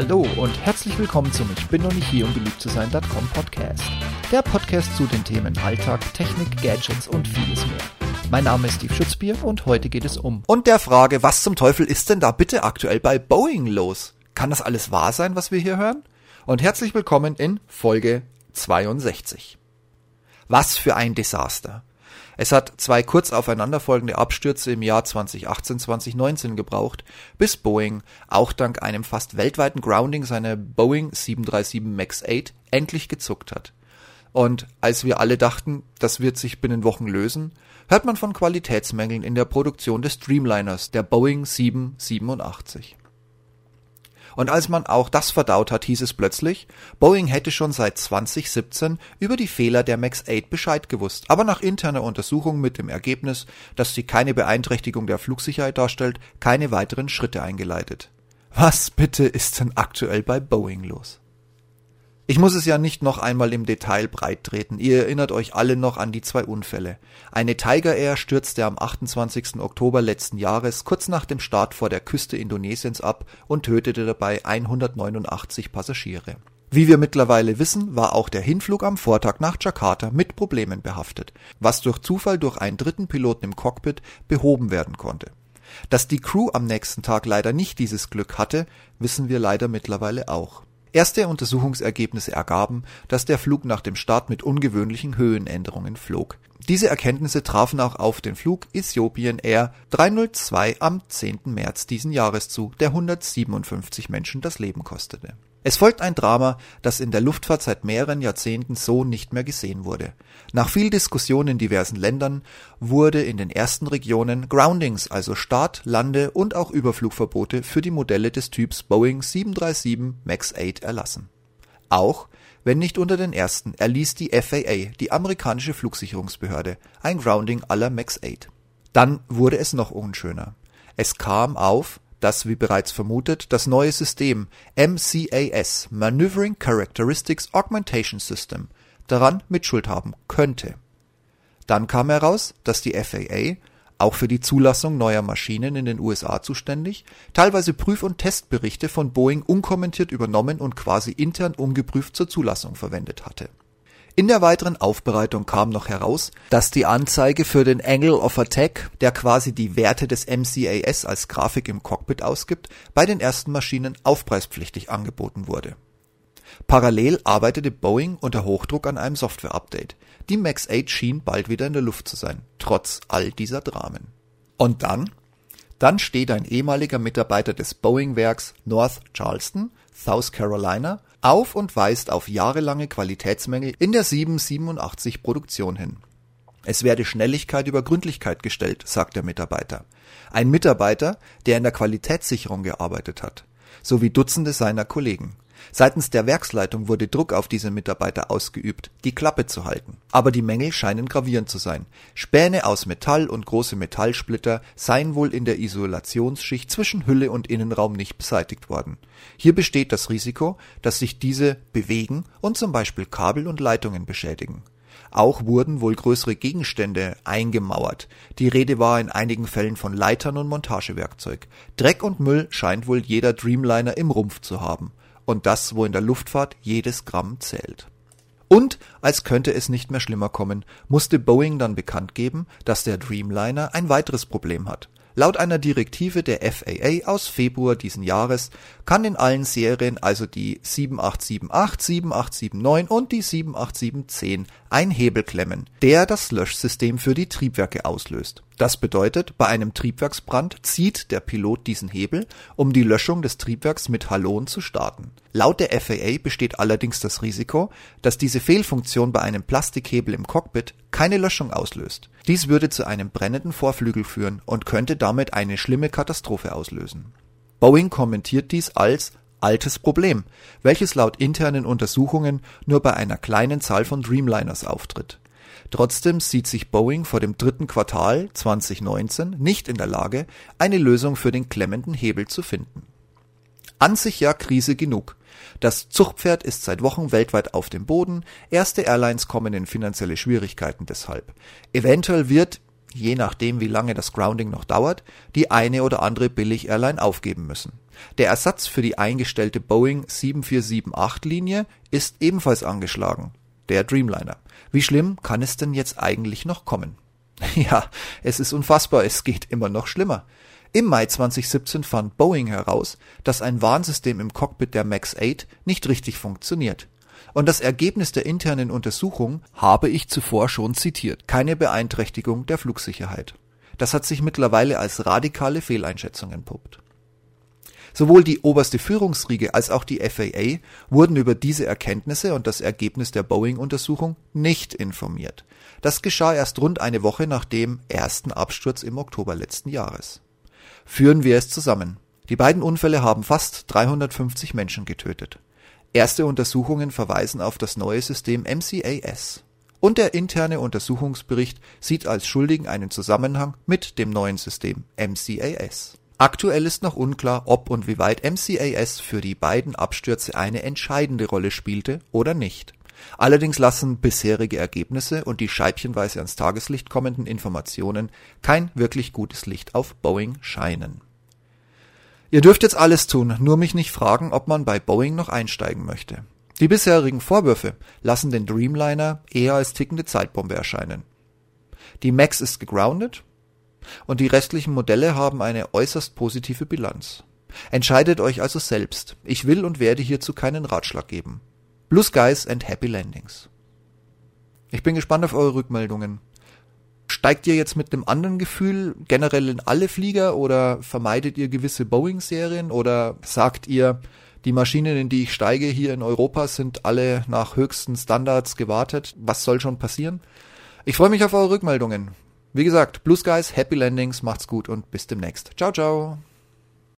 Hallo und herzlich willkommen zum Ich bin noch nicht hier, um beliebt zu sein.com Podcast. Der Podcast zu den Themen Alltag, Technik, Gadgets und vieles mehr. Mein Name ist Steve Schutzbier und heute geht es um. Und der Frage, was zum Teufel ist denn da bitte aktuell bei Boeing los? Kann das alles wahr sein, was wir hier hören? Und herzlich willkommen in Folge 62. Was für ein Desaster. Es hat zwei kurz aufeinanderfolgende Abstürze im Jahr 2018, 2019 gebraucht, bis Boeing, auch dank einem fast weltweiten Grounding seiner Boeing 737 MAX 8, endlich gezuckt hat. Und als wir alle dachten, das wird sich binnen Wochen lösen, hört man von Qualitätsmängeln in der Produktion des Streamliners der Boeing 787. Und als man auch das verdaut hat, hieß es plötzlich, Boeing hätte schon seit 2017 über die Fehler der MAX 8 Bescheid gewusst, aber nach interner Untersuchung mit dem Ergebnis, dass sie keine Beeinträchtigung der Flugsicherheit darstellt, keine weiteren Schritte eingeleitet. Was bitte ist denn aktuell bei Boeing los? Ich muss es ja nicht noch einmal im Detail breit treten. Ihr erinnert euch alle noch an die zwei Unfälle. Eine Tiger Air stürzte am 28. Oktober letzten Jahres kurz nach dem Start vor der Küste Indonesiens ab und tötete dabei 189 Passagiere. Wie wir mittlerweile wissen, war auch der Hinflug am Vortag nach Jakarta mit Problemen behaftet, was durch Zufall durch einen dritten Piloten im Cockpit behoben werden konnte. Dass die Crew am nächsten Tag leider nicht dieses Glück hatte, wissen wir leider mittlerweile auch. Erste Untersuchungsergebnisse ergaben, dass der Flug nach dem Start mit ungewöhnlichen Höhenänderungen flog. Diese Erkenntnisse trafen auch auf den Flug Ethiopian Air 302 am 10. März diesen Jahres zu, der 157 Menschen das Leben kostete es folgt ein Drama, das in der Luftfahrt seit mehreren Jahrzehnten so nicht mehr gesehen wurde. Nach viel Diskussion in diversen Ländern wurde in den ersten Regionen Groundings, also Start, Lande und auch Überflugverbote für die Modelle des Typs Boeing 737 MAX 8 erlassen. Auch, wenn nicht unter den ersten, erließ die FAA, die amerikanische Flugsicherungsbehörde, ein Grounding aller MAX 8. Dann wurde es noch unschöner. Es kam auf das wie bereits vermutet das neue System MCAS (Maneuvering Characteristics Augmentation System) daran Mitschuld haben könnte. Dann kam heraus, dass die FAA, auch für die Zulassung neuer Maschinen in den USA zuständig, teilweise Prüf und Testberichte von Boeing unkommentiert übernommen und quasi intern ungeprüft zur Zulassung verwendet hatte in der weiteren Aufbereitung kam noch heraus, dass die Anzeige für den Angle of Attack, der quasi die Werte des MCAS als Grafik im Cockpit ausgibt, bei den ersten Maschinen aufpreispflichtig angeboten wurde. Parallel arbeitete Boeing unter Hochdruck an einem Software-Update. Die MAX 8 schien bald wieder in der Luft zu sein, trotz all dieser Dramen. Und dann? Dann steht ein ehemaliger Mitarbeiter des Boeing-Werks North Charleston, South Carolina, auf und weist auf jahrelange Qualitätsmängel in der 787 Produktion hin. Es werde Schnelligkeit über Gründlichkeit gestellt, sagt der Mitarbeiter. Ein Mitarbeiter, der in der Qualitätssicherung gearbeitet hat, sowie Dutzende seiner Kollegen. Seitens der Werksleitung wurde Druck auf diese Mitarbeiter ausgeübt, die Klappe zu halten. Aber die Mängel scheinen gravierend zu sein. Späne aus Metall und große Metallsplitter seien wohl in der Isolationsschicht zwischen Hülle und Innenraum nicht beseitigt worden. Hier besteht das Risiko, dass sich diese bewegen und zum Beispiel Kabel und Leitungen beschädigen. Auch wurden wohl größere Gegenstände eingemauert. Die Rede war in einigen Fällen von Leitern und Montagewerkzeug. Dreck und Müll scheint wohl jeder Dreamliner im Rumpf zu haben und das, wo in der Luftfahrt jedes Gramm zählt. Und, als könnte es nicht mehr schlimmer kommen, musste Boeing dann bekannt geben, dass der Dreamliner ein weiteres Problem hat. Laut einer Direktive der FAA aus Februar diesen Jahres kann in allen Serien also die 7878, 7879 und die 78710 ein Hebel klemmen, der das Löschsystem für die Triebwerke auslöst. Das bedeutet, bei einem Triebwerksbrand zieht der Pilot diesen Hebel, um die Löschung des Triebwerks mit Halon zu starten. Laut der FAA besteht allerdings das Risiko, dass diese Fehlfunktion bei einem Plastikhebel im Cockpit keine Löschung auslöst. Dies würde zu einem brennenden Vorflügel führen und könnte damit eine schlimme Katastrophe auslösen. Boeing kommentiert dies als altes Problem, welches laut internen Untersuchungen nur bei einer kleinen Zahl von Dreamliners auftritt. Trotzdem sieht sich Boeing vor dem dritten Quartal 2019 nicht in der Lage, eine Lösung für den klemmenden Hebel zu finden. An sich ja Krise genug. Das Zuchtpferd ist seit Wochen weltweit auf dem Boden, erste Airlines kommen in finanzielle Schwierigkeiten deshalb. Eventuell wird je nachdem wie lange das Grounding noch dauert, die eine oder andere Billig-Airline aufgeben müssen. Der Ersatz für die eingestellte Boeing 7478-Linie ist ebenfalls angeschlagen. Der Dreamliner. Wie schlimm kann es denn jetzt eigentlich noch kommen? Ja, es ist unfassbar, es geht immer noch schlimmer. Im Mai 2017 fand Boeing heraus, dass ein Warnsystem im Cockpit der MAX 8 nicht richtig funktioniert. Und das Ergebnis der internen Untersuchung habe ich zuvor schon zitiert. Keine Beeinträchtigung der Flugsicherheit. Das hat sich mittlerweile als radikale Fehleinschätzung entpuppt. Sowohl die oberste Führungsriege als auch die FAA wurden über diese Erkenntnisse und das Ergebnis der Boeing-Untersuchung nicht informiert. Das geschah erst rund eine Woche nach dem ersten Absturz im Oktober letzten Jahres. Führen wir es zusammen. Die beiden Unfälle haben fast 350 Menschen getötet. Erste Untersuchungen verweisen auf das neue System MCAS. Und der interne Untersuchungsbericht sieht als Schuldigen einen Zusammenhang mit dem neuen System MCAS. Aktuell ist noch unklar, ob und wie weit MCAS für die beiden Abstürze eine entscheidende Rolle spielte oder nicht. Allerdings lassen bisherige Ergebnisse und die scheibchenweise ans Tageslicht kommenden Informationen kein wirklich gutes Licht auf Boeing scheinen. Ihr dürft jetzt alles tun, nur mich nicht fragen, ob man bei Boeing noch einsteigen möchte. Die bisherigen Vorwürfe lassen den Dreamliner eher als tickende Zeitbombe erscheinen. Die Max ist gegroundet und die restlichen Modelle haben eine äußerst positive Bilanz. Entscheidet euch also selbst. Ich will und werde hierzu keinen Ratschlag geben. Blue Skies and Happy Landings. Ich bin gespannt auf eure Rückmeldungen. Steigt ihr jetzt mit einem anderen Gefühl generell in alle Flieger oder vermeidet ihr gewisse Boeing-Serien oder sagt ihr, die Maschinen, in die ich steige hier in Europa, sind alle nach höchsten Standards gewartet. Was soll schon passieren? Ich freue mich auf eure Rückmeldungen. Wie gesagt, Blue Skies, Happy Landings, macht's gut und bis demnächst. Ciao, ciao.